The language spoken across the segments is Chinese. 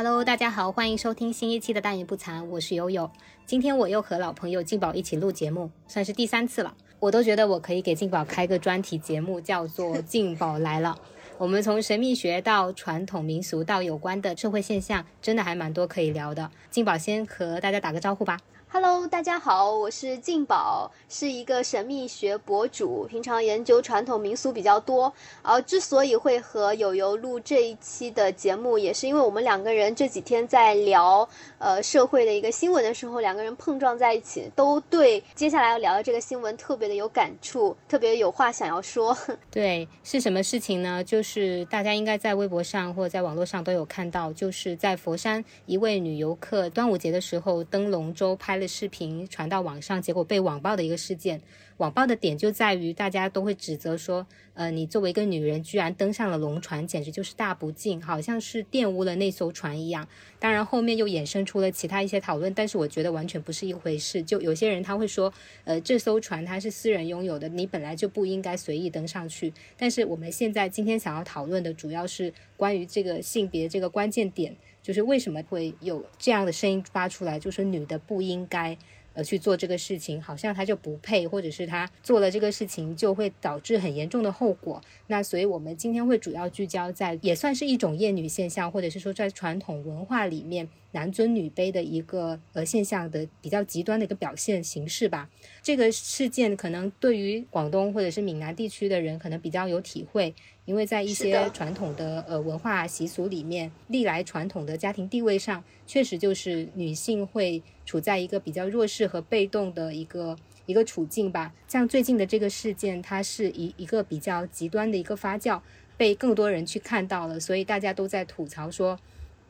Hello，大家好，欢迎收听新一期的《大言不惭》，我是悠悠。今天我又和老朋友静宝一起录节目，算是第三次了。我都觉得我可以给静宝开个专题节目，叫做《静宝来了》。我们从神秘学到传统民俗到有关的社会现象，真的还蛮多可以聊的。静宝先和大家打个招呼吧。Hello，大家好，我是静宝，是一个神秘学博主，平常研究传统民俗比较多。而之所以会和友友录这一期的节目，也是因为我们两个人这几天在聊呃社会的一个新闻的时候，两个人碰撞在一起，都对接下来要聊的这个新闻特别的有感触，特别有话想要说。对，是什么事情呢？就是大家应该在微博上或者在网络上都有看到，就是在佛山一位女游客端午节的时候登龙舟拍。的视频传到网上，结果被网暴的一个事件。网暴的点就在于，大家都会指责说，呃，你作为一个女人，居然登上了龙船，简直就是大不敬，好像是玷污了那艘船一样。当然，后面又衍生出了其他一些讨论，但是我觉得完全不是一回事。就有些人他会说，呃，这艘船它是私人拥有的，你本来就不应该随意登上去。但是我们现在今天想要讨论的，主要是关于这个性别这个关键点。就是为什么会有这样的声音发出来？就是女的不应该呃去做这个事情，好像她就不配，或者是她做了这个事情就会导致很严重的后果。那所以我们今天会主要聚焦在，也算是一种厌女现象，或者是说在传统文化里面。男尊女卑的一个呃现象的比较极端的一个表现形式吧。这个事件可能对于广东或者是闽南地区的人可能比较有体会，因为在一些传统的呃文化习俗里面，历来传统的家庭地位上，确实就是女性会处在一个比较弱势和被动的一个一个处境吧。像最近的这个事件，它是一一个比较极端的一个发酵，被更多人去看到了，所以大家都在吐槽说。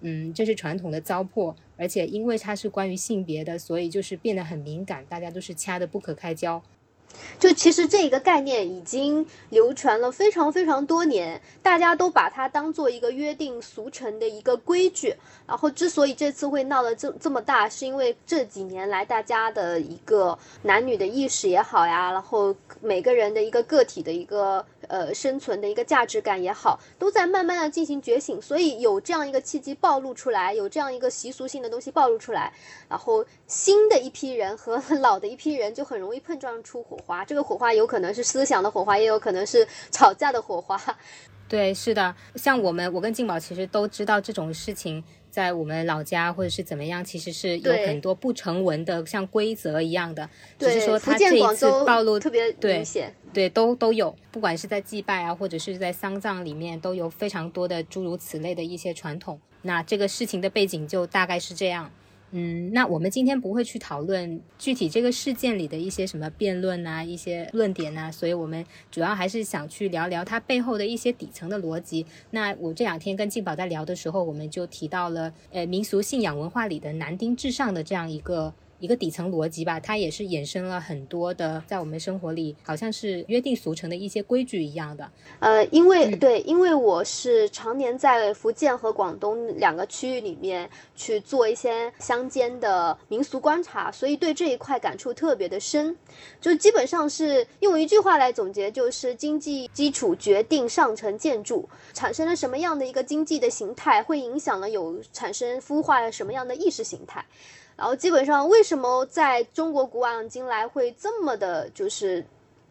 嗯，这是传统的糟粕，而且因为它是关于性别的，所以就是变得很敏感，大家都是掐的不可开交。就其实这个概念已经流传了非常非常多年，大家都把它当做一个约定俗成的一个规矩。然后之所以这次会闹得这这么大，是因为这几年来大家的一个男女的意识也好呀，然后每个人的一个个体的一个呃生存的一个价值感也好，都在慢慢的进行觉醒，所以有这样一个契机暴露出来，有这样一个习俗性的东西暴露出来，然后新的一批人和 老的一批人就很容易碰撞出火。花这个火花有可能是思想的火花，也有可能是吵架的火花。对，是的，像我们，我跟静宝其实都知道这种事情，在我们老家或者是怎么样，其实是有很多不成文的，像规则一样的。只是说他这一次暴露特别明显，对，都都有，不管是在祭拜啊，或者是在丧葬里面，都有非常多的诸如此类的一些传统。那这个事情的背景就大概是这样。嗯，那我们今天不会去讨论具体这个事件里的一些什么辩论呐，一些论点呐，所以我们主要还是想去聊聊它背后的一些底层的逻辑。那我这两天跟静宝在聊的时候，我们就提到了，呃，民俗信仰文化里的男丁至上的这样一个。一个底层逻辑吧，它也是衍生了很多的，在我们生活里好像是约定俗成的一些规矩一样的。呃，因为对，因为我是常年在福建和广东两个区域里面去做一些乡间的民俗观察，所以对这一块感触特别的深。就基本上是用一句话来总结，就是经济基础决定上层建筑，产生了什么样的一个经济的形态，会影响了有产生孵化了什么样的意识形态。然后基本上，为什么在中国古往今来会这么的，就是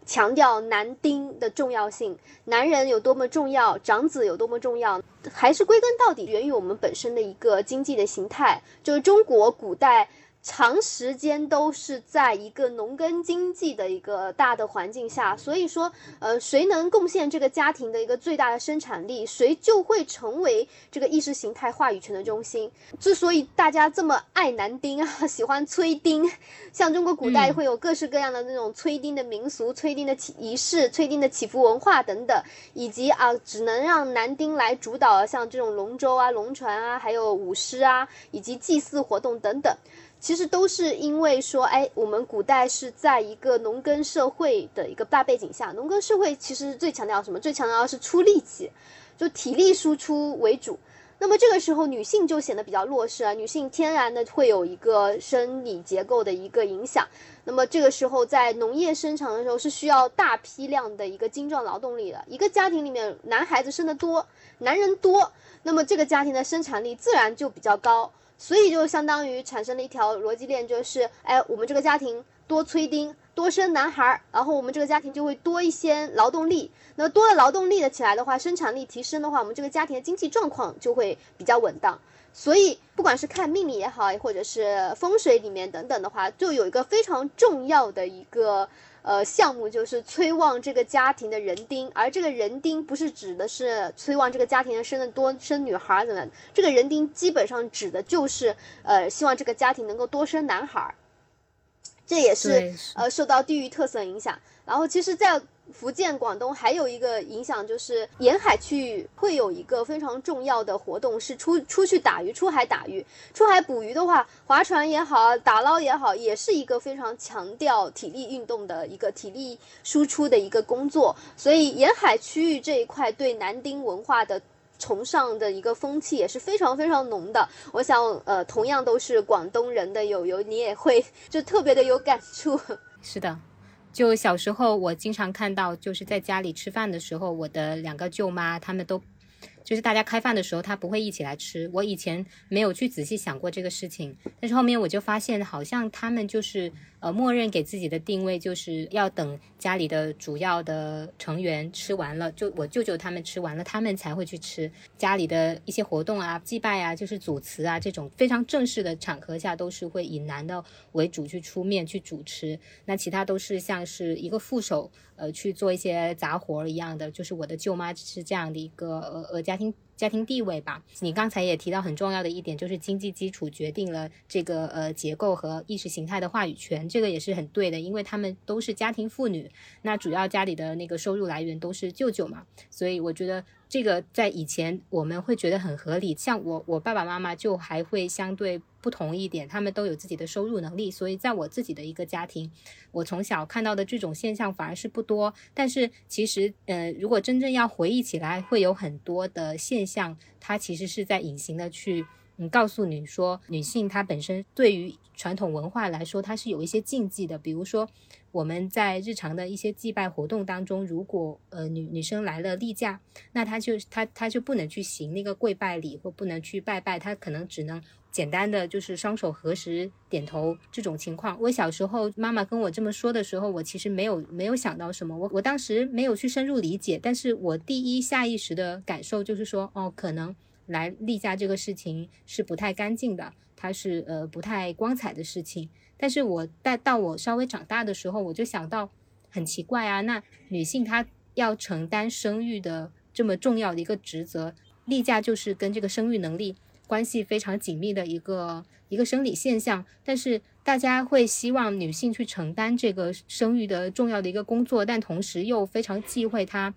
强调男丁的重要性，男人有多么重要，长子有多么重要，还是归根到底源于我们本身的一个经济的形态，就是中国古代。长时间都是在一个农耕经济的一个大的环境下，所以说，呃，谁能贡献这个家庭的一个最大的生产力，谁就会成为这个意识形态话语权的中心。之所以大家这么爱男丁啊，喜欢催丁，像中国古代会有各式各样的那种催丁的民俗、催丁的仪式、催丁的祈福文化等等，以及啊，只能让男丁来主导，像这种龙舟啊、龙船啊，还有舞狮啊，以及祭祀活动等等。其实都是因为说，哎，我们古代是在一个农耕社会的一个大背景下，农耕社会其实最强调什么？最强调的是出力气，就体力输出为主。那么这个时候女性就显得比较弱势啊，女性天然的会有一个生理结构的一个影响。那么这个时候在农业生产的时候是需要大批量的一个精壮劳动力的，一个家庭里面男孩子生的多，男人多，那么这个家庭的生产力自然就比较高。所以就相当于产生了一条逻辑链，就是，哎，我们这个家庭多催丁，多生男孩儿，然后我们这个家庭就会多一些劳动力。那多了劳动力的起来的话，生产力提升的话，我们这个家庭的经济状况就会比较稳当。所以，不管是看命理也好，或者是风水里面等等的话，就有一个非常重要的一个。呃，项目就是催旺这个家庭的人丁，而这个人丁不是指的是催旺这个家庭生的多生女孩怎么，这个人丁基本上指的就是呃，希望这个家庭能够多生男孩，这也是。呃受到地域特色影响。然后其实，在福建、广东还有一个影响，就是沿海区域会有一个非常重要的活动，是出出去打鱼、出海打鱼、出海捕鱼的话，划船也好，打捞也好，也是一个非常强调体力运动的一个体力输出的一个工作。所以沿海区域这一块对南丁文化的崇尚的一个风气也是非常非常浓的。我想，呃，同样都是广东人的友友，你也会就特别的有感触。是的。就小时候，我经常看到，就是在家里吃饭的时候，我的两个舅妈，他们都。就是大家开饭的时候，他不会一起来吃。我以前没有去仔细想过这个事情，但是后面我就发现，好像他们就是呃，默认给自己的定位就是要等家里的主要的成员吃完了，就我舅舅他们吃完了，他们才会去吃。家里的一些活动啊、祭拜啊、就是主祠啊这种非常正式的场合下，都是会以男的为主去出面去主持，那其他都是像是一个副手。呃，去做一些杂活一样的，就是我的舅妈是这样的一个呃呃家庭家庭地位吧。你刚才也提到很重要的一点，就是经济基础决定了这个呃结构和意识形态的话语权，这个也是很对的，因为他们都是家庭妇女，那主要家里的那个收入来源都是舅舅嘛，所以我觉得。这个在以前我们会觉得很合理，像我我爸爸妈妈就还会相对不同一点，他们都有自己的收入能力，所以在我自己的一个家庭，我从小看到的这种现象反而是不多。但是其实，呃，如果真正要回忆起来，会有很多的现象，它其实是在隐形的去嗯告诉你说，女性她本身对于传统文化来说，它是有一些禁忌的，比如说。我们在日常的一些祭拜活动当中，如果呃女女生来了例假，那她就她她就不能去行那个跪拜礼，或不能去拜拜，她可能只能简单的就是双手合十点头这种情况。我小时候妈妈跟我这么说的时候，我其实没有没有想到什么，我我当时没有去深入理解，但是我第一下意识的感受就是说，哦，可能来例假这个事情是不太干净的，它是呃不太光彩的事情。但是我带到我稍微长大的时候，我就想到很奇怪啊，那女性她要承担生育的这么重要的一个职责，例假就是跟这个生育能力关系非常紧密的一个一个生理现象。但是大家会希望女性去承担这个生育的重要的一个工作，但同时又非常忌讳她。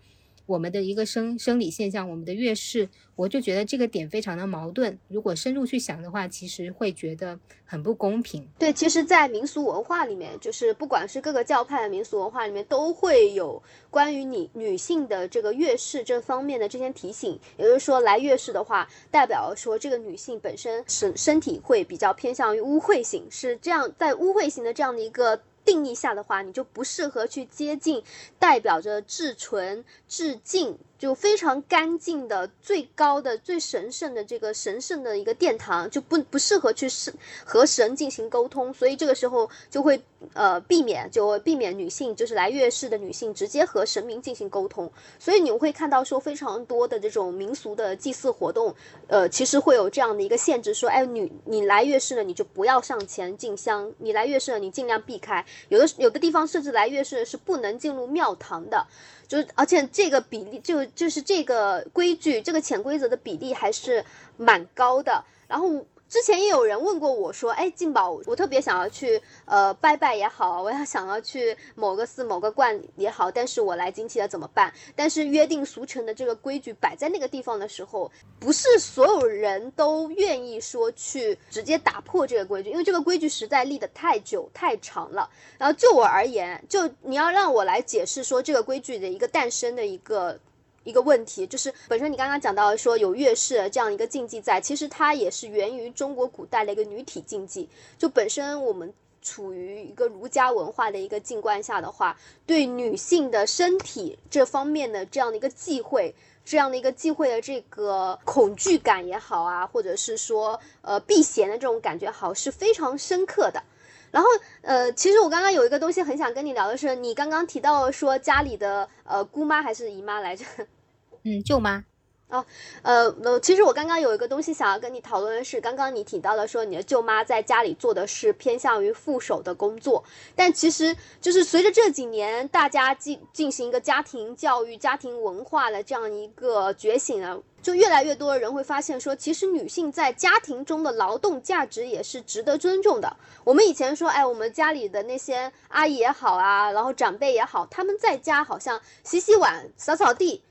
我们的一个生生理现象，我们的月事，我就觉得这个点非常的矛盾。如果深入去想的话，其实会觉得很不公平。对，其实，在民俗文化里面，就是不管是各个教派的民俗文化里面，都会有关于你女性的这个月事这方面的这些提醒。也就是说，来月事的话，代表说这个女性本身身身体会比较偏向于污秽型，是这样，在污秽型的这样的一个。定义下的话，你就不适合去接近代表着至纯至净。就非常干净的、最高的、最神圣的这个神圣的一个殿堂，就不不适合去是和神进行沟通，所以这个时候就会呃避免，就避免女性就是来月事的女性直接和神明进行沟通。所以你会看到说非常多的这种民俗的祭祀活动，呃，其实会有这样的一个限制，说哎女你来月事了你就不要上前进香，你来月事了你尽量避开。有的有的地方甚至来月事是不能进入庙堂的。就，而且这个比例就就是这个规矩，这个潜规则的比例还是蛮高的。然后。之前也有人问过我说，哎，静宝，我特别想要去，呃，拜拜也好，我要想要去某个寺、某个观也好，但是我来经期了怎么办？但是约定俗成的这个规矩摆在那个地方的时候，不是所有人都愿意说去直接打破这个规矩，因为这个规矩实在立得太久太长了。然后就我而言，就你要让我来解释说这个规矩的一个诞生的一个。一个问题，就是本身你刚刚讲到说有月事这样一个禁忌在，其实它也是源于中国古代的一个女体禁忌。就本身我们处于一个儒家文化的一个境观下的话，对女性的身体这方面的这样的一个忌讳，这样的一个忌讳的这个恐惧感也好啊，或者是说呃避嫌的这种感觉好，是非常深刻的。然后，呃，其实我刚刚有一个东西很想跟你聊的是，你刚刚提到说家里的呃姑妈还是姨妈来着？嗯，舅妈。哦，呃，那其实我刚刚有一个东西想要跟你讨论的是，刚刚你提到的说你的舅妈在家里做的是偏向于副手的工作，但其实就是随着这几年大家进进行一个家庭教育、家庭文化的这样一个觉醒呢，就越来越多的人会发现说，其实女性在家庭中的劳动价值也是值得尊重的。我们以前说，哎，我们家里的那些阿姨也好啊，然后长辈也好，他们在家好像洗洗碗、扫扫地。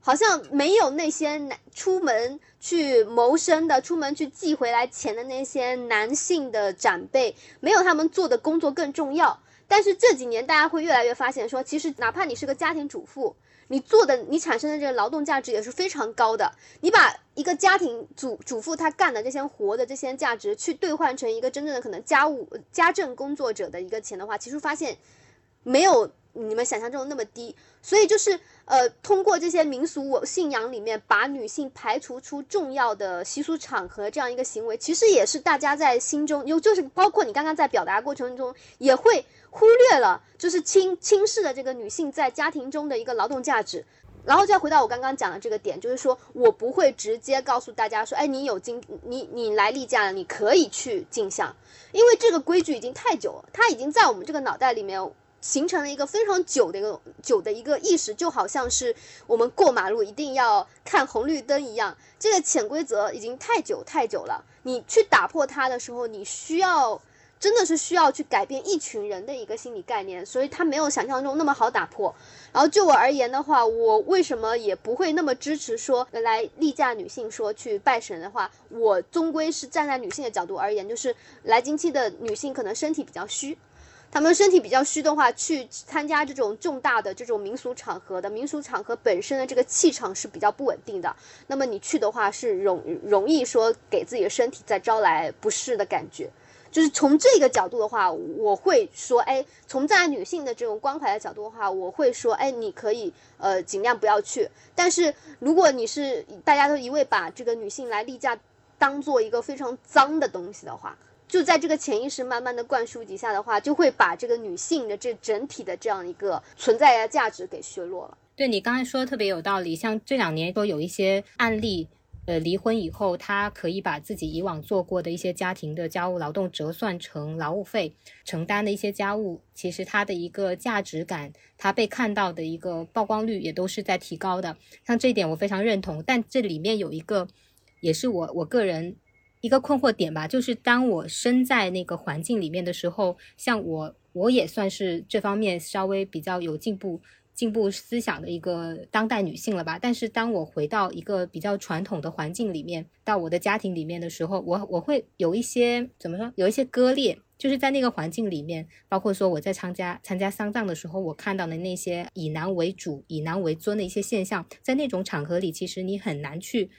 好像没有那些男出门去谋生的、出门去寄回来钱的那些男性的长辈，没有他们做的工作更重要。但是这几年，大家会越来越发现，说其实哪怕你是个家庭主妇，你做的、你产生的这个劳动价值也是非常高的。你把一个家庭主主妇她干的这些活的这些价值，去兑换成一个真正的可能家务家政工作者的一个钱的话，其实发现没有你们想象中那么低。所以就是。呃，通过这些民俗我信仰里面，把女性排除出重要的习俗场合这样一个行为，其实也是大家在心中，有就是包括你刚刚在表达过程中，也会忽略了，就是轻轻视了这个女性在家庭中的一个劳动价值。然后再回到我刚刚讲的这个点，就是说我不会直接告诉大家说，哎，你有经，你你来例假了，你可以去进香，因为这个规矩已经太久了，它已经在我们这个脑袋里面。形成了一个非常久的一个久的一个意识，就好像是我们过马路一定要看红绿灯一样。这个潜规则已经太久太久了，你去打破它的时候，你需要真的是需要去改变一群人的一个心理概念，所以它没有想象中那么好打破。然后就我而言的话，我为什么也不会那么支持说来例假女性说去拜神的话，我终归是站在女性的角度而言，就是来经期的女性可能身体比较虚。他们身体比较虚的话，去参加这种重大的这种民俗场合的民俗场合本身的这个气场是比较不稳定的。那么你去的话，是容容易说给自己的身体再招来不适的感觉。就是从这个角度的话，我会说，哎，从在女性的这种关怀的角度的话，我会说，哎，你可以呃尽量不要去。但是如果你是大家都一味把这个女性来例假当做一个非常脏的东西的话。就在这个潜意识慢慢的灌输底下的话，就会把这个女性的这整体的这样一个存在的价值给削弱了。对你刚才说的特别有道理，像这两年说有一些案例，呃，离婚以后，他可以把自己以往做过的一些家庭的家务劳动折算成劳务费，承担的一些家务，其实他的一个价值感，他被看到的一个曝光率也都是在提高的。像这一点我非常认同，但这里面有一个，也是我我个人。一个困惑点吧，就是当我身在那个环境里面的时候，像我，我也算是这方面稍微比较有进步、进步思想的一个当代女性了吧。但是当我回到一个比较传统的环境里面，到我的家庭里面的时候，我我会有一些怎么说，有一些割裂，就是在那个环境里面，包括说我在参加参加丧葬的时候，我看到的那些以男为主、以男为尊的一些现象，在那种场合里，其实你很难去。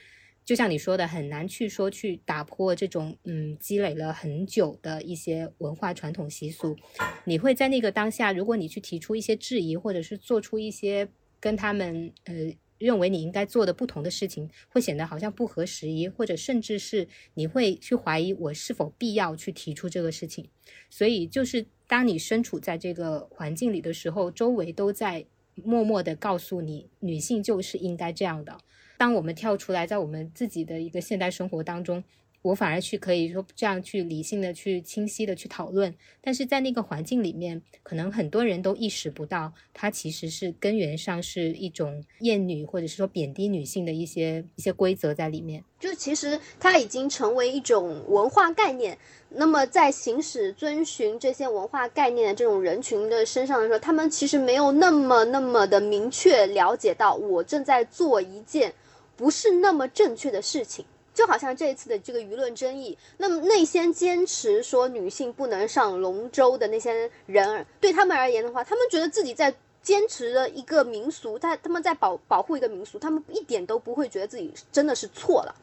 就像你说的，很难去说去打破这种嗯积累了很久的一些文化传统习俗。你会在那个当下，如果你去提出一些质疑，或者是做出一些跟他们呃认为你应该做的不同的事情，会显得好像不合时宜，或者甚至是你会去怀疑我是否必要去提出这个事情。所以，就是当你身处在这个环境里的时候，周围都在默默的告诉你，女性就是应该这样的。当我们跳出来，在我们自己的一个现代生活当中，我反而去可以说这样去理性的去清晰的去讨论，但是在那个环境里面，可能很多人都意识不到，它其实是根源上是一种厌女或者是说贬低女性的一些一些规则在里面。就其实它已经成为一种文化概念。那么在行使遵循这些文化概念的这种人群的身上的时候，他们其实没有那么那么的明确了解到，我正在做一件。不是那么正确的事情，就好像这一次的这个舆论争议，那么那些坚持说女性不能上龙舟的那些人，对他们而言的话，他们觉得自己在坚持着一个民俗，他他们在保保护一个民俗，他们一点都不会觉得自己真的是错了。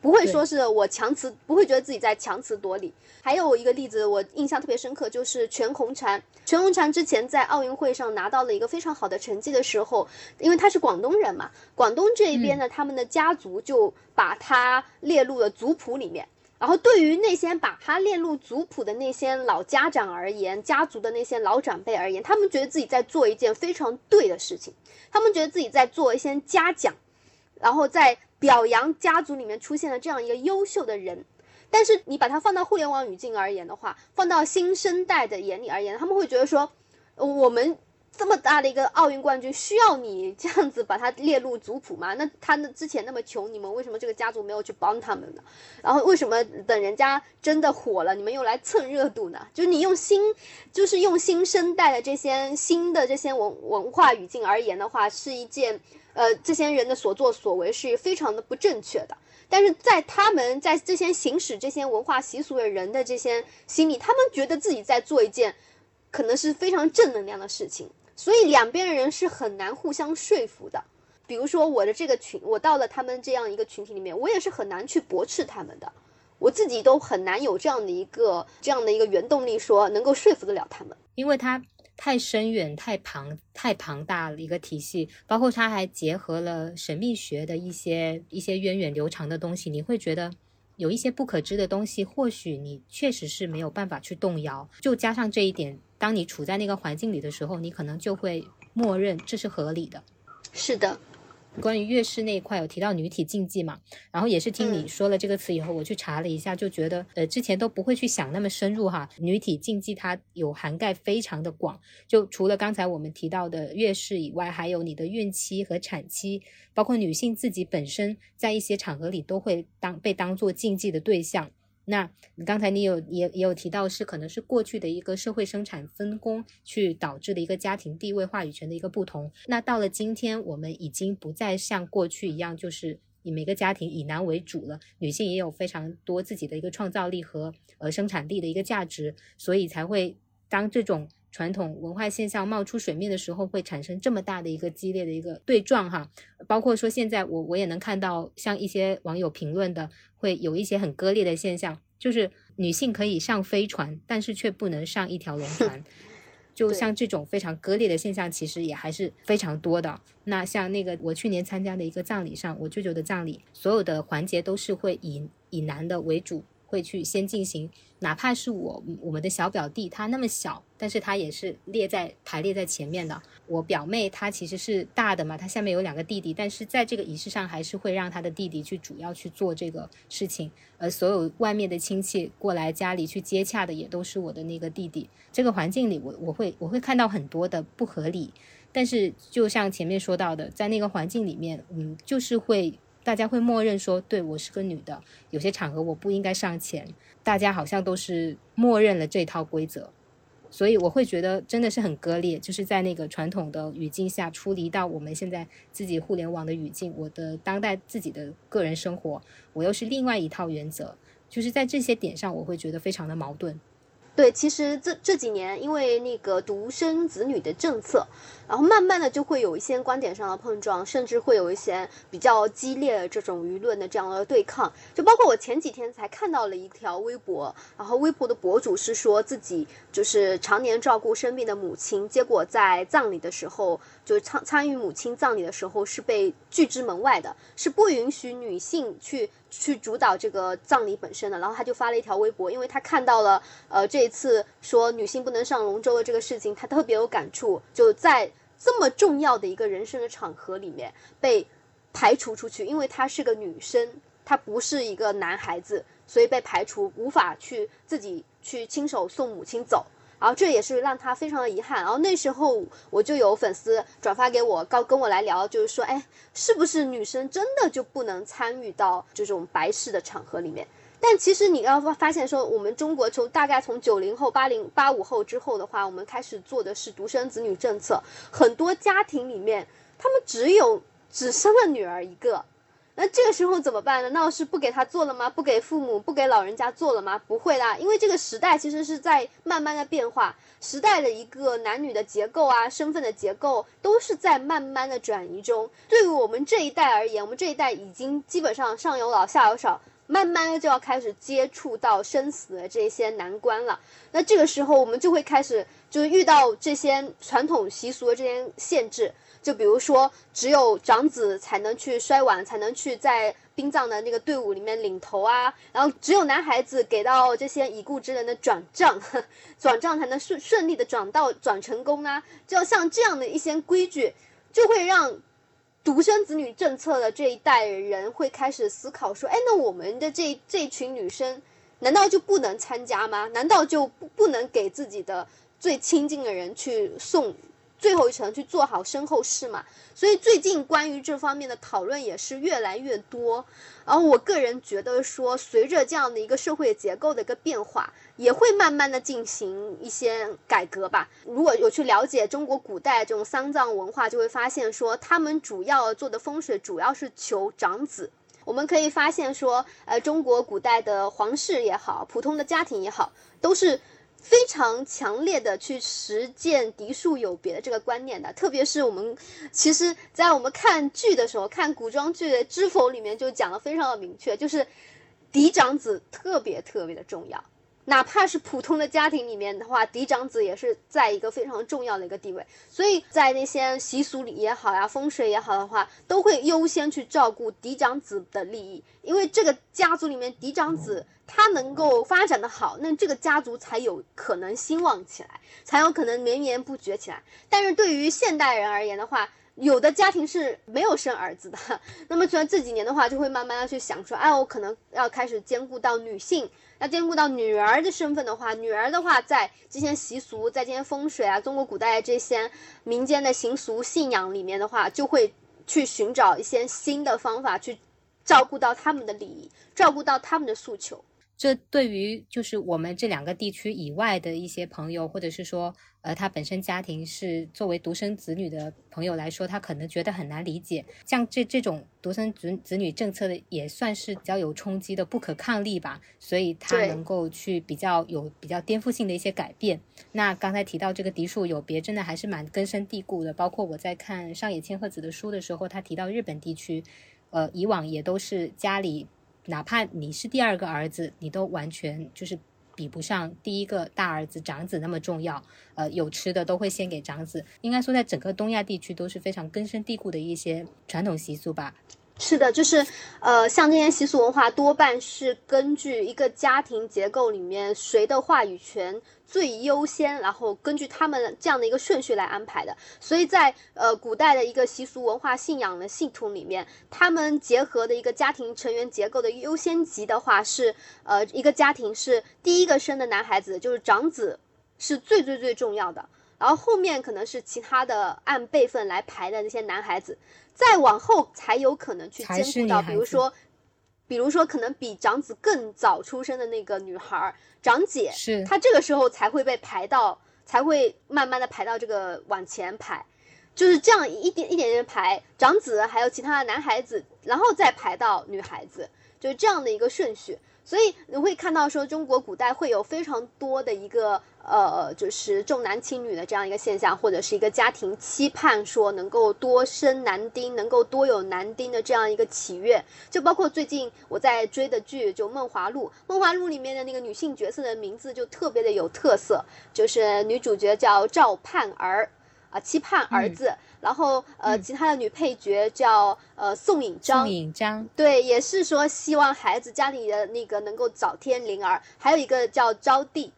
不会说是我强词，不会觉得自己在强词夺理。还有一个例子，我印象特别深刻，就是全红婵。全红婵之前在奥运会上拿到了一个非常好的成绩的时候，因为她是广东人嘛，广东这一边呢，他们的家族就把她列入了族谱里面。然后对于那些把她列入族谱的那些老家长而言，家族的那些老长辈而言，他们觉得自己在做一件非常对的事情，他们觉得自己在做一些嘉奖，然后在。表扬家族里面出现了这样一个优秀的人，但是你把它放到互联网语境而言的话，放到新生代的眼里而言，他们会觉得说，我们这么大的一个奥运冠军，需要你这样子把他列入族谱吗？那他那之前那么穷，你们为什么这个家族没有去帮他们呢？然后为什么等人家真的火了，你们又来蹭热度呢？就是你用新，就是用新生代的这些新的这些文文化语境而言的话，是一件。呃，这些人的所作所为是非常的不正确的，但是在他们在这些行使这些文化习俗的人的这些心里，他们觉得自己在做一件可能是非常正能量的事情，所以两边的人是很难互相说服的。比如说我的这个群，我到了他们这样一个群体里面，我也是很难去驳斥他们的，我自己都很难有这样的一个这样的一个原动力，说能够说服得了他们，因为他。太深远、太庞、太庞大的一个体系，包括它还结合了神秘学的一些一些源远流长的东西，你会觉得有一些不可知的东西，或许你确实是没有办法去动摇。就加上这一点，当你处在那个环境里的时候，你可能就会默认这是合理的。是的。关于月事那一块有提到女体禁忌嘛？然后也是听你说了这个词以后，我去查了一下，就觉得呃之前都不会去想那么深入哈。女体禁忌它有涵盖非常的广，就除了刚才我们提到的月事以外，还有你的孕期和产期，包括女性自己本身在一些场合里都会当被当做禁忌的对象。那刚才你有也也有提到是可能是过去的一个社会生产分工去导致的一个家庭地位话语权的一个不同。那到了今天，我们已经不再像过去一样，就是以每个家庭以男为主了，女性也有非常多自己的一个创造力和呃生产力的一个价值，所以才会当这种传统文化现象冒出水面的时候，会产生这么大的一个激烈的一个对撞哈。包括说现在我我也能看到像一些网友评论的。会有一些很割裂的现象，就是女性可以上飞船，但是却不能上一条龙船。就像这种非常割裂的现象，其实也还是非常多的。那像那个我去年参加的一个葬礼上，我舅舅的葬礼，所有的环节都是会以以男的为主。会去先进行，哪怕是我我们的小表弟，他那么小，但是他也是列在排列在前面的。我表妹她其实是大的嘛，她下面有两个弟弟，但是在这个仪式上还是会让他的弟弟去主要去做这个事情。而，所有外面的亲戚过来家里去接洽的也都是我的那个弟弟。这个环境里，我我会我会看到很多的不合理，但是就像前面说到的，在那个环境里面，嗯，就是会。大家会默认说，对我是个女的，有些场合我不应该上前。大家好像都是默认了这套规则，所以我会觉得真的是很割裂。就是在那个传统的语境下，出离到我们现在自己互联网的语境，我的当代自己的个人生活，我又是另外一套原则。就是在这些点上，我会觉得非常的矛盾。对，其实这这几年因为那个独生子女的政策，然后慢慢的就会有一些观点上的碰撞，甚至会有一些比较激烈的这种舆论的这样的对抗。就包括我前几天才看到了一条微博，然后微博的博主是说自己就是常年照顾生病的母亲，结果在葬礼的时候，就参参与母亲葬礼的时候是被拒之门外的，是不允许女性去。去主导这个葬礼本身的，然后他就发了一条微博，因为他看到了，呃，这一次说女性不能上龙舟的这个事情，他特别有感触，就在这么重要的一个人生的场合里面被排除出去，因为她是个女生，她不是一个男孩子，所以被排除，无法去自己去亲手送母亲走。然后这也是让他非常的遗憾。然后那时候我就有粉丝转发给我，告跟我来聊，就是说，哎，是不是女生真的就不能参与到这种白事的场合里面？但其实你要发现说，我们中国从大概从九零后、八零八五后之后的话，我们开始做的是独生子女政策，很多家庭里面他们只有只生了女儿一个。那这个时候怎么办呢？那是不给他做了吗？不给父母、不给老人家做了吗？不会啦，因为这个时代其实是在慢慢的变化，时代的一个男女的结构啊、身份的结构都是在慢慢的转移中。对于我们这一代而言，我们这一代已经基本上上有老下有少，慢慢的就要开始接触到生死的这些难关了。那这个时候我们就会开始就是遇到这些传统习俗的这些限制。就比如说，只有长子才能去摔碗，才能去在殡葬的那个队伍里面领头啊。然后只有男孩子给到这些已故之人的转账，转账才能顺顺利的转到转成功啊。就像这样的一些规矩，就会让独生子女政策的这一代人会开始思考说：，哎，那我们的这这群女生，难道就不能参加吗？难道就不不能给自己的最亲近的人去送？最后一层去做好身后事嘛，所以最近关于这方面的讨论也是越来越多。然后我个人觉得说，随着这样的一个社会结构的一个变化，也会慢慢的进行一些改革吧。如果有去了解中国古代这种丧葬文化，就会发现说，他们主要做的风水主要是求长子。我们可以发现说，呃，中国古代的皇室也好，普通的家庭也好，都是。非常强烈的去实践嫡庶有别的这个观念的，特别是我们，其实，在我们看剧的时候，看古装剧《知否》里面就讲的非常的明确，就是嫡长子特别特别的重要，哪怕是普通的家庭里面的话，嫡长子也是在一个非常重要的一个地位，所以在那些习俗里也好呀，风水也好的话，都会优先去照顾嫡长子的利益，因为这个家族里面嫡长子。他能够发展的好，那这个家族才有可能兴旺起来，才有可能绵延不绝起来。但是对于现代人而言的话，有的家庭是没有生儿子的，那么虽然这几年的话，就会慢慢的去想说，哎，我可能要开始兼顾到女性，要兼顾到女儿的身份的话，女儿的话，在这些习俗，在这些风水啊，中国古代这些民间的习俗信仰里面的话，就会去寻找一些新的方法去照顾到他们的利益，照顾到他们的诉求。这对于就是我们这两个地区以外的一些朋友，或者是说，呃，他本身家庭是作为独生子女的朋友来说，他可能觉得很难理解。像这这种独生子子女政策的，也算是比较有冲击的不可抗力吧，所以他能够去比较有比较颠覆性的一些改变。那刚才提到这个嫡庶有别，真的还是蛮根深蒂固的。包括我在看上野千鹤子的书的时候，他提到日本地区，呃，以往也都是家里。哪怕你是第二个儿子，你都完全就是比不上第一个大儿子长子那么重要。呃，有吃的都会先给长子。应该说，在整个东亚地区都是非常根深蒂固的一些传统习俗吧。是的，就是，呃，像这些习俗文化，多半是根据一个家庭结构里面谁的话语权最优先，然后根据他们这样的一个顺序来安排的。所以在呃古代的一个习俗文化信仰的系统里面，他们结合的一个家庭成员结构的优先级的话是，呃，一个家庭是第一个生的男孩子，就是长子是最最最重要的，然后后面可能是其他的按辈分来排的那些男孩子。再往后才有可能去兼顾到，比如说，比如说可能比长子更早出生的那个女孩，长姐，是。她这个时候才会被排到，才会慢慢的排到这个往前排，就是这样一点一点点排，长子还有其他的男孩子，然后再排到女孩子，就是这样的一个顺序。所以你会看到说，中国古代会有非常多的一个呃，就是重男轻女的这样一个现象，或者是一个家庭期盼说能够多生男丁，能够多有男丁的这样一个祈愿。就包括最近我在追的剧，就《梦华录》，《梦华录》里面的那个女性角色的名字就特别的有特色，就是女主角叫赵盼儿。啊，期盼儿子，然后呃，其他的女配角叫呃宋引章，宋引章，对，也是说希望孩子家里的那个能够早添灵儿，还有一个叫招娣，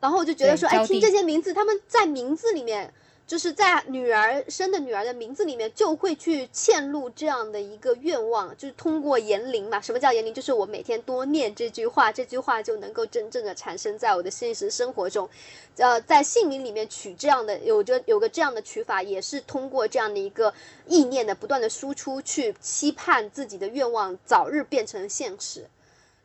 然后我就觉得说，哎，听这些名字，他们在名字里面。就是在女儿生的女儿的名字里面，就会去嵌入这样的一个愿望，就是通过言灵嘛。什么叫言灵？就是我每天多念这句话，这句话就能够真正的产生在我的现实生活中。呃，在姓名里面取这样的，有着有个这样的取法，也是通过这样的一个意念的不断的输出，去期盼自己的愿望早日变成现实。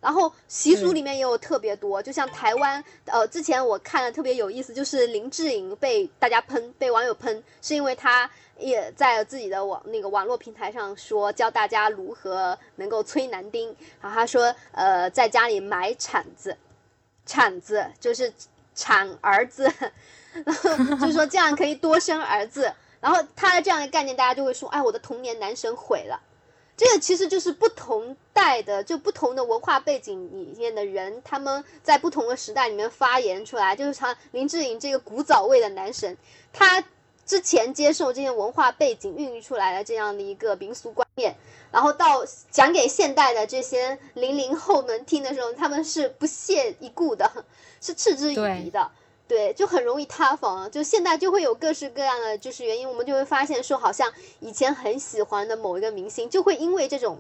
然后习俗里面也有特别多，就像台湾，呃，之前我看了特别有意思，就是林志颖被大家喷，被网友喷，是因为他也在自己的网那个网络平台上说教大家如何能够催男丁，然后他说，呃，在家里买铲子，铲子就是铲儿子，然后就是说这样可以多生儿子，然后他的这样的概念，大家就会说，哎，我的童年男神毁了。这个其实就是不同代的，就不同的文化背景里面的人，他们在不同的时代里面发言出来，就是像林志颖这个古早味的男神，他之前接受这些文化背景孕育出来的这样的一个民俗观念，然后到讲给现代的这些零零后们听的时候，他们是不屑一顾的，是嗤之以鼻的。对，就很容易塌房。就现在就会有各式各样的就是原因，我们就会发现说，好像以前很喜欢的某一个明星，就会因为这种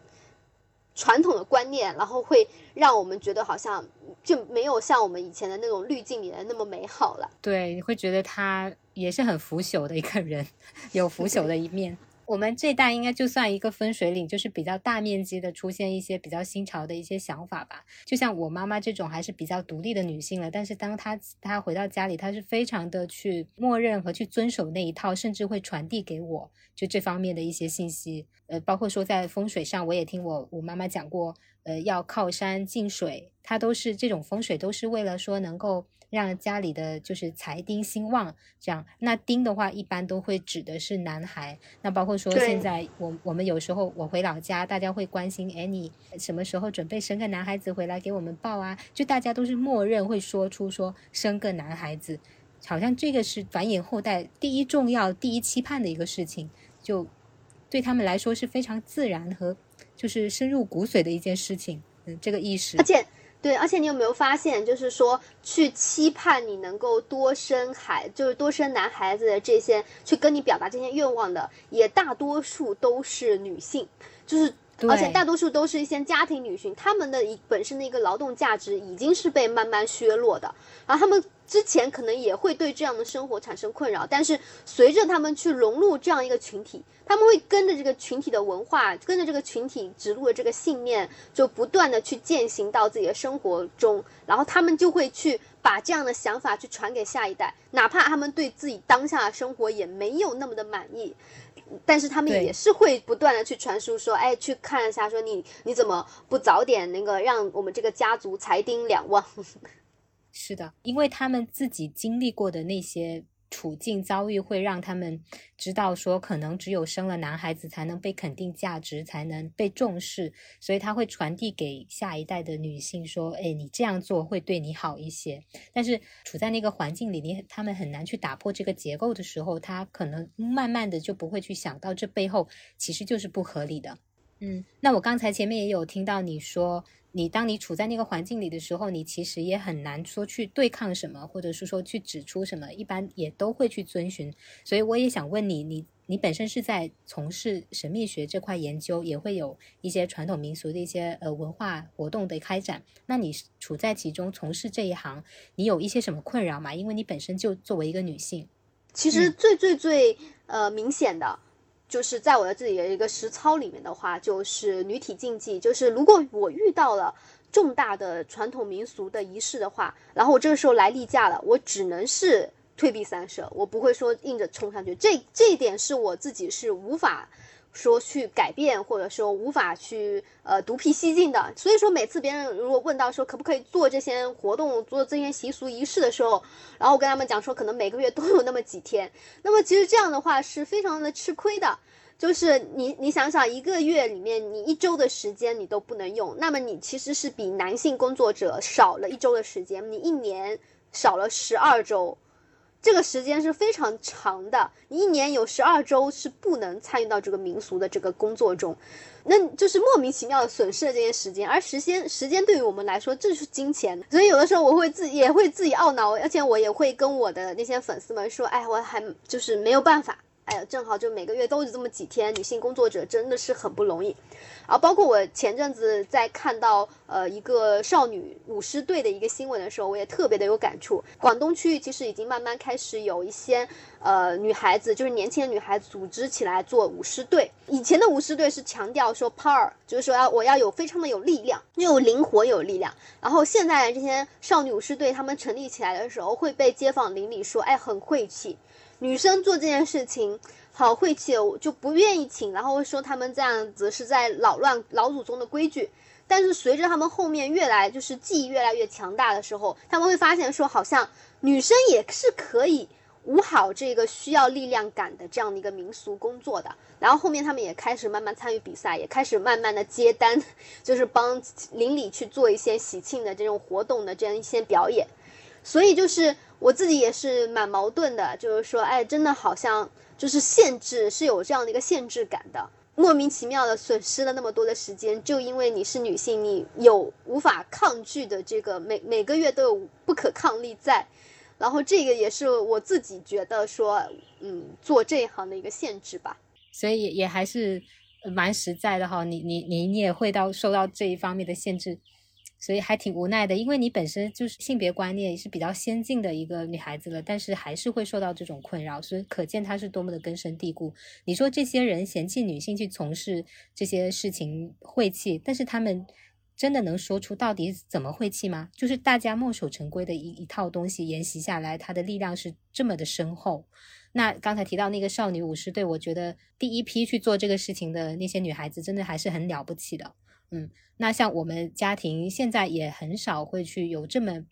传统的观念，然后会让我们觉得好像就没有像我们以前的那种滤镜里的那么美好了。对，你会觉得他也是很腐朽的一个人，有腐朽的一面。我们这代应该就算一个分水岭，就是比较大面积的出现一些比较新潮的一些想法吧。就像我妈妈这种还是比较独立的女性了，但是当她她回到家里，她是非常的去默认和去遵守那一套，甚至会传递给我就这方面的一些信息。呃，包括说在风水上，我也听我我妈妈讲过，呃，要靠山进水，它都是这种风水都是为了说能够。让家里的就是财丁兴旺，这样那丁的话一般都会指的是男孩。那包括说现在我我们有时候我回老家，大家会关心，哎，你什么时候准备生个男孩子回来给我们抱啊？就大家都是默认会说出说生个男孩子，好像这个是繁衍后代第一重要、第一期盼的一个事情，就对他们来说是非常自然和就是深入骨髓的一件事情。嗯，这个意识。而且。对，而且你有没有发现，就是说去期盼你能够多生孩，就是多生男孩子的这些，去跟你表达这些愿望的，也大多数都是女性，就是。而且大多数都是一些家庭女性，她们的一本身的一个劳动价值已经是被慢慢削弱的，然后她们之前可能也会对这样的生活产生困扰，但是随着她们去融入这样一个群体，他们会跟着这个群体的文化，跟着这个群体植入的这个信念，就不断的去践行到自己的生活中，然后他们就会去把这样的想法去传给下一代，哪怕他们对自己当下的生活也没有那么的满意。但是他们也是会不断的去传输说，哎，去看一下，说你你怎么不早点那个让我们这个家族财丁两旺？是的，因为他们自己经历过的那些。处境遭遇会让他们知道，说可能只有生了男孩子才能被肯定价值，才能被重视，所以他会传递给下一代的女性说：“哎，你这样做会对你好一些。”但是处在那个环境里，你他们很难去打破这个结构的时候，他可能慢慢的就不会去想到这背后其实就是不合理的。嗯，那我刚才前面也有听到你说。你当你处在那个环境里的时候，你其实也很难说去对抗什么，或者是说去指出什么，一般也都会去遵循。所以我也想问你，你你本身是在从事神秘学这块研究，也会有一些传统民俗的一些呃文化活动的开展。那你处在其中从事这一行，你有一些什么困扰吗？因为你本身就作为一个女性，其实最最最呃明显的。就是在我的自己的一个实操里面的话，就是女体竞技。就是如果我遇到了重大的传统民俗的仪式的话，然后我这个时候来例假了，我只能是退避三舍，我不会说硬着冲上去。这这一点是我自己是无法说去改变，或者说无法去呃独辟蹊径的。所以说每次别人如果问到说可不可以做这些活动、做这些习俗仪式的时候，然后我跟他们讲说，可能每个月都有那么几天。那么其实这样的话是非常的吃亏的。就是你，你想想，一个月里面你一周的时间你都不能用，那么你其实是比男性工作者少了一周的时间，你一年少了十二周，这个时间是非常长的。你一年有十二周是不能参与到这个民俗的这个工作中，那就是莫名其妙的损失了这些时间。而时间，时间对于我们来说，这是金钱。所以有的时候我会自也会自己懊恼，而且我也会跟我的那些粉丝们说，哎，我还就是没有办法。哎呀，正好就每个月都是这么几天，女性工作者真的是很不容易。啊，包括我前阵子在看到呃一个少女舞狮队的一个新闻的时候，我也特别的有感触。广东区域其实已经慢慢开始有一些呃女孩子，就是年轻的女孩组织起来做舞狮队。以前的舞狮队是强调说 power，就是说要我要有非常的有力量，又灵活有力量。然后现在这些少女舞狮队他们成立起来的时候，会被街坊邻里说，哎，很晦气，女生做这件事情。好晦气，我就不愿意请，然后会说他们这样子是在扰乱老祖宗的规矩。但是随着他们后面越来就是技艺越来越强大的时候，他们会发现说好像女生也是可以舞好这个需要力量感的这样的一个民俗工作的。然后后面他们也开始慢慢参与比赛，也开始慢慢的接单，就是帮邻里去做一些喜庆的这种活动的这样一些表演。所以就是我自己也是蛮矛盾的，就是说，哎，真的好像。就是限制是有这样的一个限制感的，莫名其妙的损失了那么多的时间，就因为你是女性，你有无法抗拒的这个每每个月都有不可抗力在，然后这个也是我自己觉得说，嗯，做这一行的一个限制吧。所以也还是蛮实在的哈，你你你你也会到受到这一方面的限制。所以还挺无奈的，因为你本身就是性别观念是比较先进的一个女孩子了，但是还是会受到这种困扰，所以可见她是多么的根深蒂固。你说这些人嫌弃女性去从事这些事情晦气，但是他们真的能说出到底怎么晦气吗？就是大家墨守成规的一一套东西沿袭下来，它的力量是这么的深厚。那刚才提到那个少女武士队，我觉得第一批去做这个事情的那些女孩子，真的还是很了不起的。嗯，那像我们家庭现在也很少会去有这么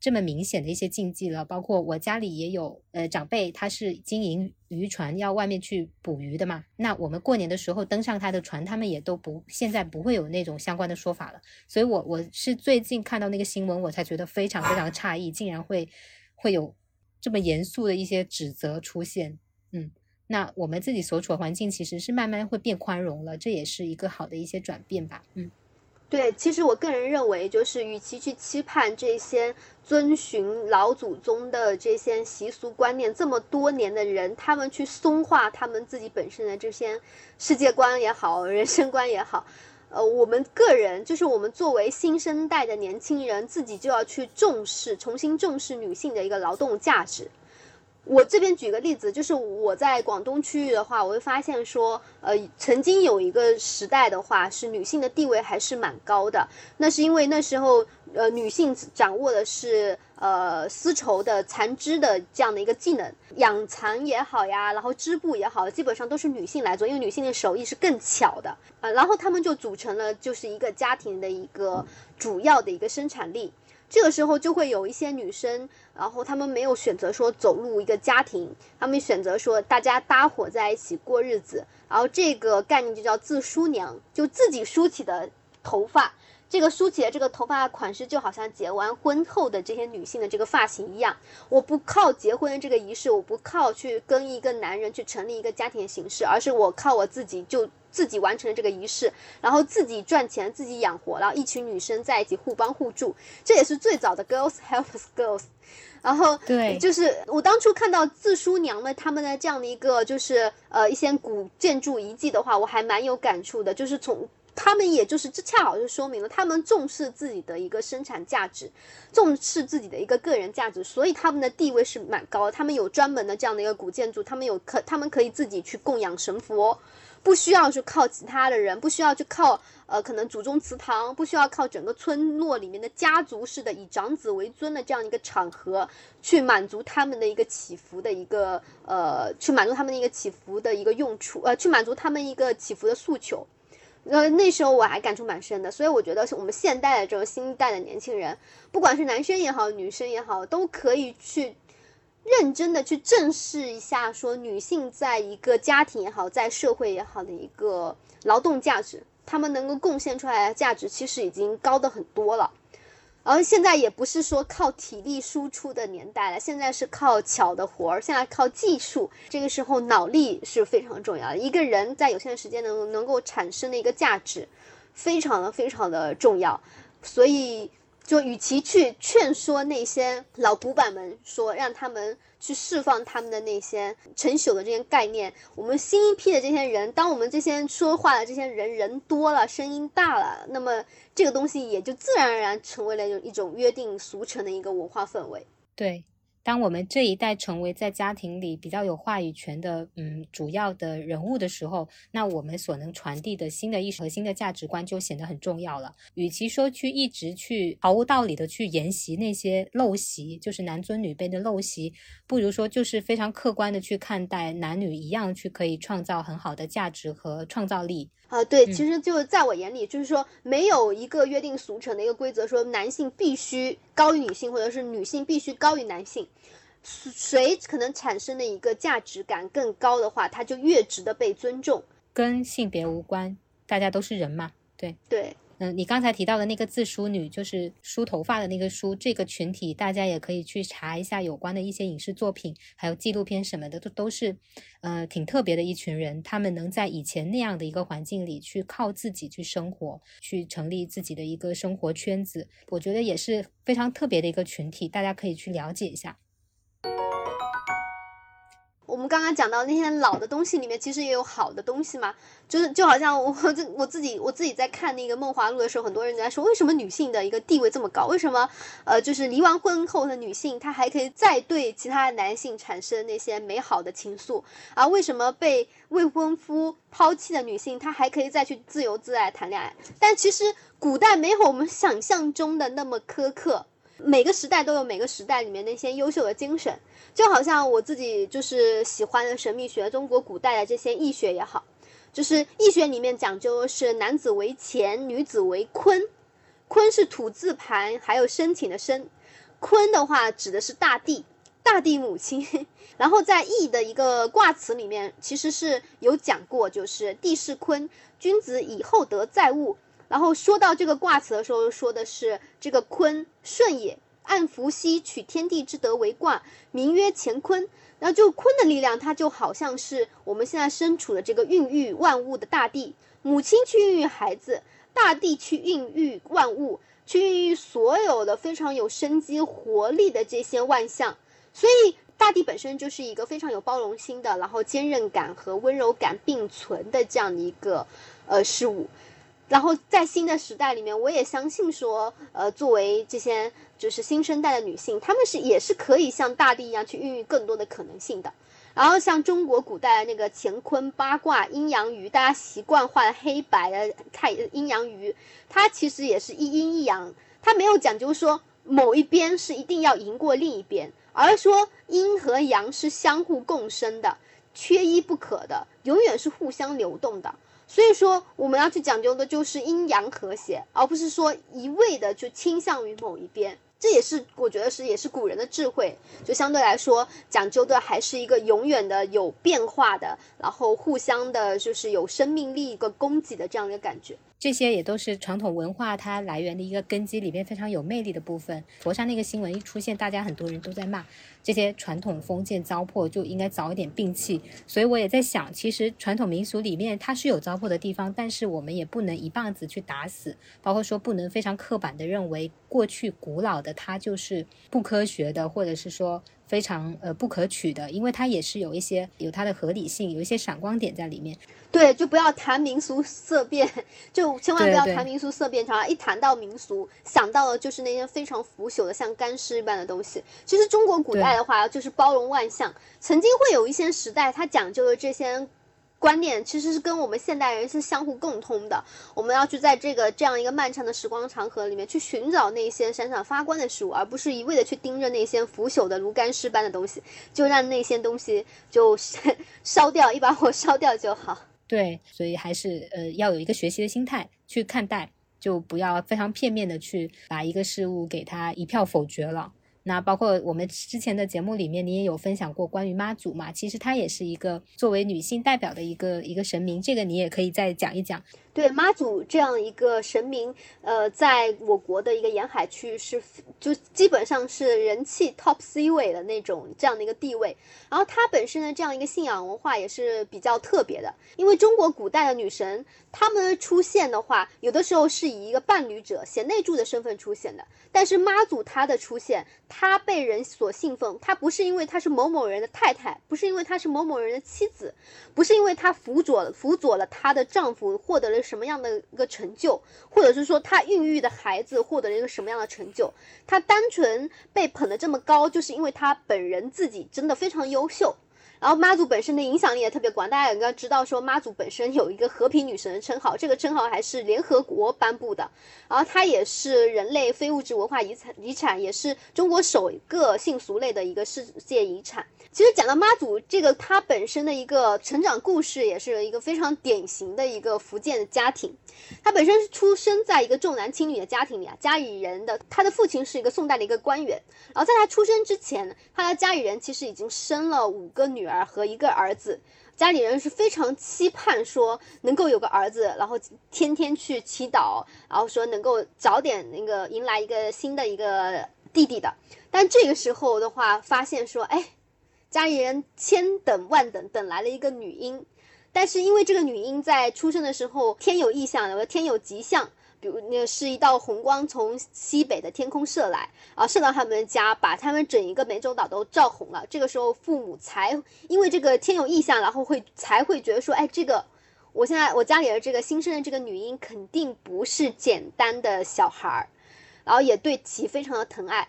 这么明显的一些禁忌了。包括我家里也有，呃，长辈他是经营渔船，要外面去捕鱼的嘛。那我们过年的时候登上他的船，他们也都不现在不会有那种相关的说法了。所以，我我是最近看到那个新闻，我才觉得非常非常诧异，竟然会会有这么严肃的一些指责出现。嗯。那我们自己所处的环境其实是慢慢会变宽容了，这也是一个好的一些转变吧。嗯，对，其实我个人认为，就是与其去期盼这些遵循老祖宗的这些习俗观念这么多年的人，他们去松化他们自己本身的这些世界观也好，人生观也好，呃，我们个人就是我们作为新生代的年轻人，自己就要去重视，重新重视女性的一个劳动价值。我这边举个例子，就是我在广东区域的话，我会发现说，呃，曾经有一个时代的话，是女性的地位还是蛮高的。那是因为那时候，呃，女性掌握的是呃丝绸的蚕织的这样的一个技能，养蚕也好呀，然后织布也好，基本上都是女性来做，因为女性的手艺是更巧的啊。然后他们就组成了就是一个家庭的一个主要的一个生产力。这个时候就会有一些女生，然后她们没有选择说走入一个家庭，她们选择说大家搭伙在一起过日子，然后这个概念就叫自梳娘，就自己梳起的头发。这个梳起的这个头发款式，就好像结完婚后的这些女性的这个发型一样。我不靠结婚的这个仪式，我不靠去跟一个男人去成立一个家庭形式，而是我靠我自己就自己完成了这个仪式，然后自己赚钱，自己养活，然后一群女生在一起互帮互助。这也是最早的 girls help girls。然后对，就是我当初看到自梳娘们他们的这样的一个就是呃一些古建筑遗迹的话，我还蛮有感触的，就是从。他们也就是这恰好就说明了他们重视自己的一个生产价值，重视自己的一个个人价值，所以他们的地位是蛮高的。他们有专门的这样的一个古建筑，他们有可他们可以自己去供养神佛，不需要去靠其他的人，不需要去靠呃可能祖宗祠堂，不需要靠整个村落里面的家族式的以长子为尊的这样一个场合去满足他们的一个祈福的一个呃去满足他们的一个祈福的一个用处，呃去满足他们一个祈福的诉求。呃，那时候我还感触蛮深的，所以我觉得我们现代的这种新一代的年轻人，不管是男生也好，女生也好，都可以去认真的去正视一下，说女性在一个家庭也好，在社会也好的一个劳动价值，他们能够贡献出来的价值，其实已经高的很多了。而现在也不是说靠体力输出的年代了，现在是靠巧的活儿，现在靠技术。这个时候脑力是非常重要的。一个人在有限的时间能能够产生的一个价值，非常的非常的重要。所以就与其去劝说那些老古板们，说让他们去释放他们的那些陈朽的这些概念，我们新一批的这些人，当我们这些说话的这些人人多了，声音大了，那么这个东西也就自然而然成为了一种约定俗成的一个文化氛围。对。当我们这一代成为在家庭里比较有话语权的，嗯，主要的人物的时候，那我们所能传递的新的意识和新的价值观就显得很重要了。与其说去一直去毫无道理的去沿袭那些陋习，就是男尊女卑的陋习，不如说就是非常客观的去看待男女一样去可以创造很好的价值和创造力。啊，对，其实就在我眼里，就是说没有一个约定俗成的一个规则，说男性必须高于女性，或者是女性必须高于男性，谁可能产生的一个价值感更高的话，他就越值得被尊重。跟性别无关，大家都是人嘛，对对。嗯，你刚才提到的那个自梳女，就是梳头发的那个梳，这个群体大家也可以去查一下有关的一些影视作品，还有纪录片什么的，都都是，呃，挺特别的一群人。他们能在以前那样的一个环境里去靠自己去生活，去成立自己的一个生活圈子，我觉得也是非常特别的一个群体，大家可以去了解一下。我们刚刚讲到那些老的东西里面，其实也有好的东西嘛。就是就好像我这我自己我自己在看那个《梦华录》的时候，很多人在说，为什么女性的一个地位这么高？为什么呃，就是离完婚后的女性，她还可以再对其他男性产生那些美好的情愫？而为什么被未婚夫抛弃的女性，她还可以再去自由自在谈恋爱？但其实古代没有我们想象中的那么苛刻。每个时代都有每个时代里面那些优秀的精神，就好像我自己就是喜欢的神秘学，中国古代的这些易学也好，就是易学里面讲究是男子为乾，女子为坤，坤是土字旁，还有申请的申，坤的话指的是大地，大地母亲。然后在易的一个卦辞里面，其实是有讲过，就是地势坤，君子以厚德载物。然后说到这个卦辞的时候，说的是这个坤顺也，按伏羲取天地之德为卦，名曰乾坤。然后就坤的力量，它就好像是我们现在身处的这个孕育万物的大地，母亲去孕育孩子，大地去孕育万物，去孕育所有的非常有生机活力的这些万象。所以大地本身就是一个非常有包容心的，然后坚韧感和温柔感并存的这样的一个呃事物。然后在新的时代里面，我也相信说，呃，作为这些就是新生代的女性，她们是也是可以像大地一样去孕育更多的可能性的。然后像中国古代那个乾坤八卦阴阳鱼，大家习惯画的黑白的太阴阳鱼，它其实也是一阴一阳，它没有讲究说某一边是一定要赢过另一边，而说阴和阳是相互共生的，缺一不可的，永远是互相流动的。所以说，我们要去讲究的就是阴阳和谐，而不是说一味的就倾向于某一边。这也是我觉得是也是古人的智慧，就相对来说讲究的还是一个永远的有变化的，然后互相的就是有生命力一个供给的这样一个感觉。这些也都是传统文化它来源的一个根基里面非常有魅力的部分。佛山那个新闻一出现，大家很多人都在骂这些传统封建糟粕就应该早一点摒弃。所以我也在想，其实传统民俗里面它是有糟粕的地方，但是我们也不能一棒子去打死，包括说不能非常刻板的认为过去古老的它就是不科学的，或者是说。非常呃不可取的，因为它也是有一些有它的合理性，有一些闪光点在里面。对，就不要谈民俗色变，就千万不要谈民俗色变。常一谈到民俗，想到的就是那些非常腐朽的像干尸一般的东西。其实中国古代的话，就是包容万象，曾经会有一些时代，它讲究的这些。观念其实是跟我们现代人是相互共通的。我们要去在这个这样一个漫长的时光长河里面去寻找那些闪闪发光的事物，而不是一味的去盯着那些腐朽的如干尸般的东西，就让那些东西就 烧掉，一把火烧掉就好。对，所以还是呃要有一个学习的心态去看待，就不要非常片面的去把一个事物给它一票否决了。那包括我们之前的节目里面，你也有分享过关于妈祖嘛？其实她也是一个作为女性代表的一个一个神明，这个你也可以再讲一讲。对妈祖这样一个神明，呃，在我国的一个沿海区是就基本上是人气 top C 位的那种这样的一个地位。然后它本身的这样一个信仰文化也是比较特别的，因为中国古代的女神她们出现的话，有的时候是以一个伴侣者、贤内助的身份出现的。但是妈祖她的出现，她被人所信奉，她不是因为她是某某人的太太，不是因为她是某某人的妻子，不是因为她辅佐辅佐了她的丈夫获得了。什么样的一个成就，或者是说他孕育的孩子获得了一个什么样的成就？他单纯被捧得这么高，就是因为他本人自己真的非常优秀。然后妈祖本身的影响力也特别广，大家应该知道说妈祖本身有一个和平女神的称号，这个称号还是联合国颁布的。然后它也是人类非物质文化遗产，遗产也是中国首个性俗类的一个世界遗产。其实讲到妈祖这个，她本身的一个成长故事，也是一个非常典型的一个福建的家庭。她本身是出生在一个重男轻女的家庭里啊，家里人的她的父亲是一个宋代的一个官员。然后在她出生之前，她的家里人其实已经生了五个女儿和一个儿子，家里人是非常期盼说能够有个儿子，然后天天去祈祷，然后说能够早点那个迎来一个新的一个弟弟的。但这个时候的话，发现说，哎。家里人千等万等，等来了一个女婴，但是因为这个女婴在出生的时候天有异象，天有吉象，比如那是一道红光从西北的天空射来，啊，射到他们家，把他们整一个湄洲岛都照红了。这个时候父母才因为这个天有异象，然后会才会觉得说，哎，这个我现在我家里的这个新生的这个女婴肯定不是简单的小孩儿，然后也对其非常的疼爱。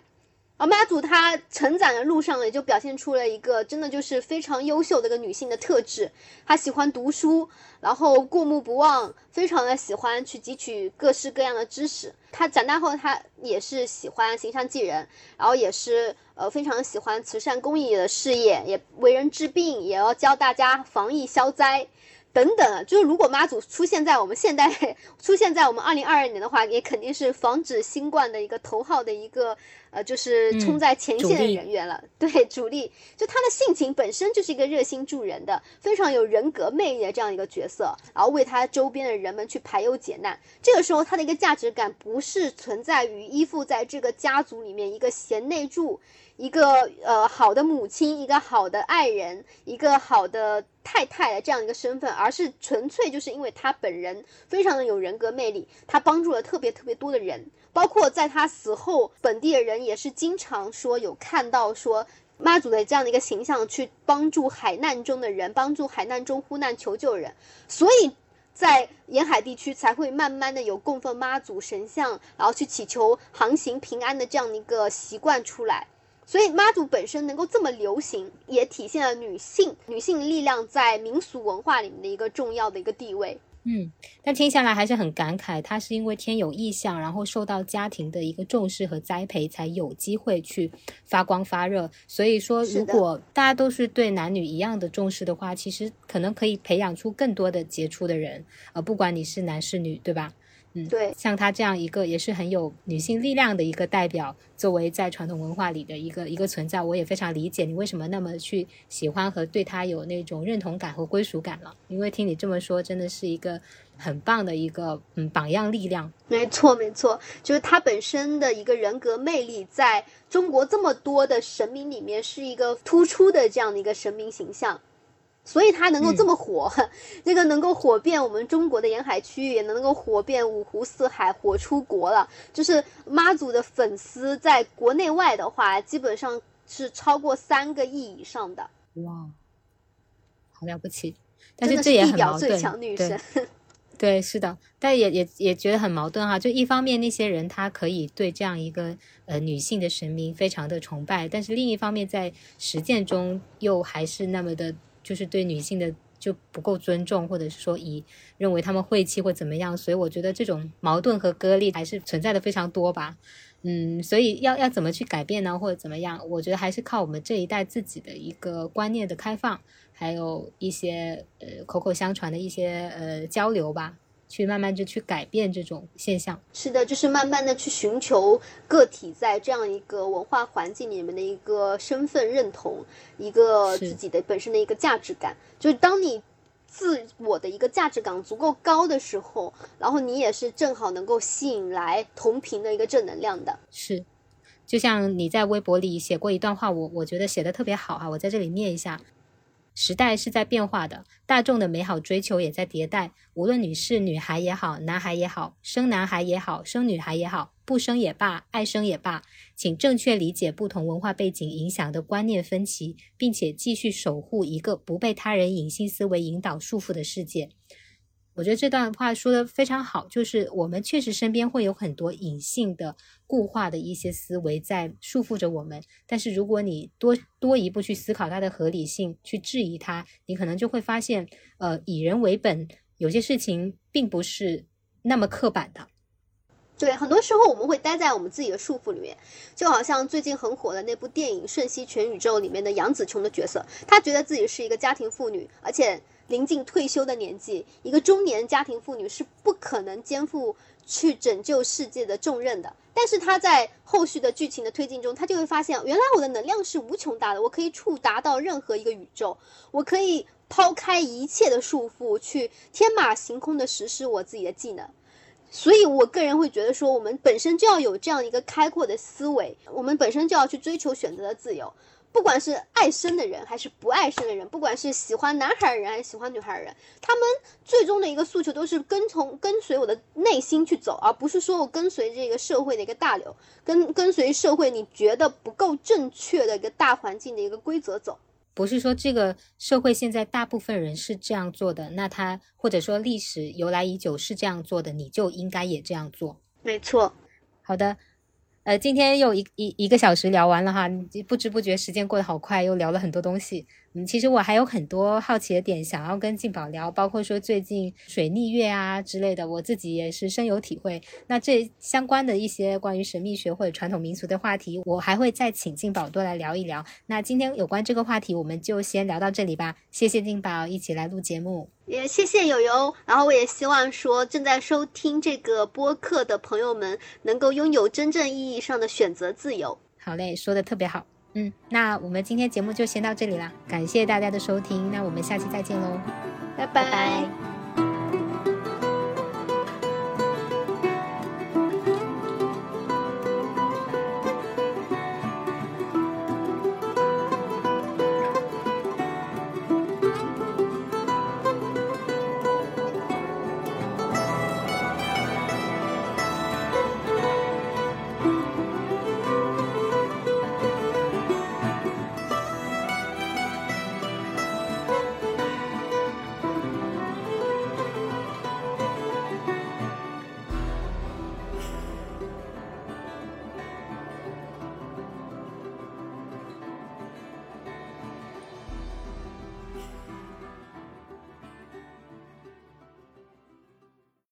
而妈祖她成长的路上也就表现出了一个真的就是非常优秀的一个女性的特质。她喜欢读书，然后过目不忘，非常的喜欢去汲取各式各样的知识。她长大后，她也是喜欢行善济人，然后也是呃非常喜欢慈善公益的事业，也为人治病，也要教大家防疫消灾。等等，就是如果妈祖出现在我们现代，出现在我们二零二二年的话，也肯定是防止新冠的一个头号的一个呃，就是冲在前线的人员了。对，主力，就他的性情本身就是一个热心助人的，非常有人格魅力的这样一个角色，然后为他周边的人们去排忧解难。这个时候，他的一个价值感不是存在于依附在这个家族里面一个贤内助。一个呃好的母亲，一个好的爱人，一个好的太太的这样一个身份，而是纯粹就是因为他本人非常的有人格魅力，他帮助了特别特别多的人，包括在他死后，本地的人也是经常说有看到说妈祖的这样的一个形象去帮助海难中的人，帮助海难中呼难求救人，所以在沿海地区才会慢慢的有供奉妈祖神像，然后去祈求航行平安的这样的一个习惯出来。所以妈祖本身能够这么流行，也体现了女性女性力量在民俗文化里面的一个重要的一个地位。嗯，但听下来还是很感慨，他是因为天有异象，然后受到家庭的一个重视和栽培，才有机会去发光发热。所以说，如果大家都是对男女一样的重视的话，其实可能可以培养出更多的杰出的人，呃，不管你是男是女，对吧？嗯，对，像她这样一个也是很有女性力量的一个代表，作为在传统文化里的一个一个存在，我也非常理解你为什么那么去喜欢和对她有那种认同感和归属感了。因为听你这么说，真的是一个很棒的一个嗯榜样力量。没错，没错，就是她本身的一个人格魅力，在中国这么多的神明里面是一个突出的这样的一个神明形象。所以它能够这么火，这个能够火遍我们中国的沿海区域，也能够火遍五湖四海，火出国了。就是妈祖的粉丝在国内外的话，基本上是超过三个亿以上的。哇，好了不起！但是这也很矛盾。对，对，是的，但也也也觉得很矛盾哈。就一方面，那些人他可以对这样一个呃女性的神明非常的崇拜，但是另一方面，在实践中又还是那么的。就是对女性的就不够尊重，或者是说以认为她们晦气或怎么样，所以我觉得这种矛盾和割裂还是存在的非常多吧。嗯，所以要要怎么去改变呢，或者怎么样？我觉得还是靠我们这一代自己的一个观念的开放，还有一些呃口口相传的一些呃交流吧。去慢慢就去改变这种现象，是的，就是慢慢的去寻求个体在这样一个文化环境里面的一个身份认同，一个自己的本身的一个价值感。就是当你自我的一个价值感足够高的时候，然后你也是正好能够吸引来同频的一个正能量的。是，就像你在微博里写过一段话，我我觉得写的特别好哈，我在这里念一下。时代是在变化的，大众的美好追求也在迭代。无论你是女孩也好，男孩也好，生男孩也好，生女孩也好，不生也罢，爱生也罢，请正确理解不同文化背景影响的观念分歧，并且继续守护一个不被他人隐性思维引导束缚的世界。我觉得这段话说的非常好，就是我们确实身边会有很多隐性的固化的一些思维在束缚着我们，但是如果你多多一步去思考它的合理性，去质疑它，你可能就会发现，呃，以人为本，有些事情并不是那么刻板的。对，很多时候我们会待在我们自己的束缚里面，就好像最近很火的那部电影《瞬息全宇宙》里面的杨紫琼的角色，她觉得自己是一个家庭妇女，而且。临近退休的年纪，一个中年家庭妇女是不可能肩负去拯救世界的重任的。但是她在后续的剧情的推进中，她就会发现，原来我的能量是无穷大的，我可以触达到任何一个宇宙，我可以抛开一切的束缚，去天马行空的实施我自己的技能。所以，我个人会觉得说，我们本身就要有这样一个开阔的思维，我们本身就要去追求选择的自由。不管是爱生的人还是不爱生的人，不管是喜欢男孩的人还是喜欢女孩的人，他们最终的一个诉求都是跟从跟随我的内心去走，而不是说我跟随这个社会的一个大流，跟跟随社会你觉得不够正确的一个大环境的一个规则走。不是说这个社会现在大部分人是这样做的，那他或者说历史由来已久是这样做的，你就应该也这样做。没错。好的。呃，今天又一一一个小时聊完了哈，不知不觉时间过得好快，又聊了很多东西。嗯，其实我还有很多好奇的点想要跟静宝聊，包括说最近水逆月啊之类的，我自己也是深有体会。那这相关的一些关于神秘学或者传统民俗的话题，我还会再请静宝多来聊一聊。那今天有关这个话题，我们就先聊到这里吧。谢谢静宝一起来录节目，也谢谢友友。然后我也希望说正在收听这个播客的朋友们能够拥有真正意义上的选择自由。好嘞，说的特别好。嗯，那我们今天节目就先到这里了，感谢大家的收听，那我们下期再见喽，拜拜。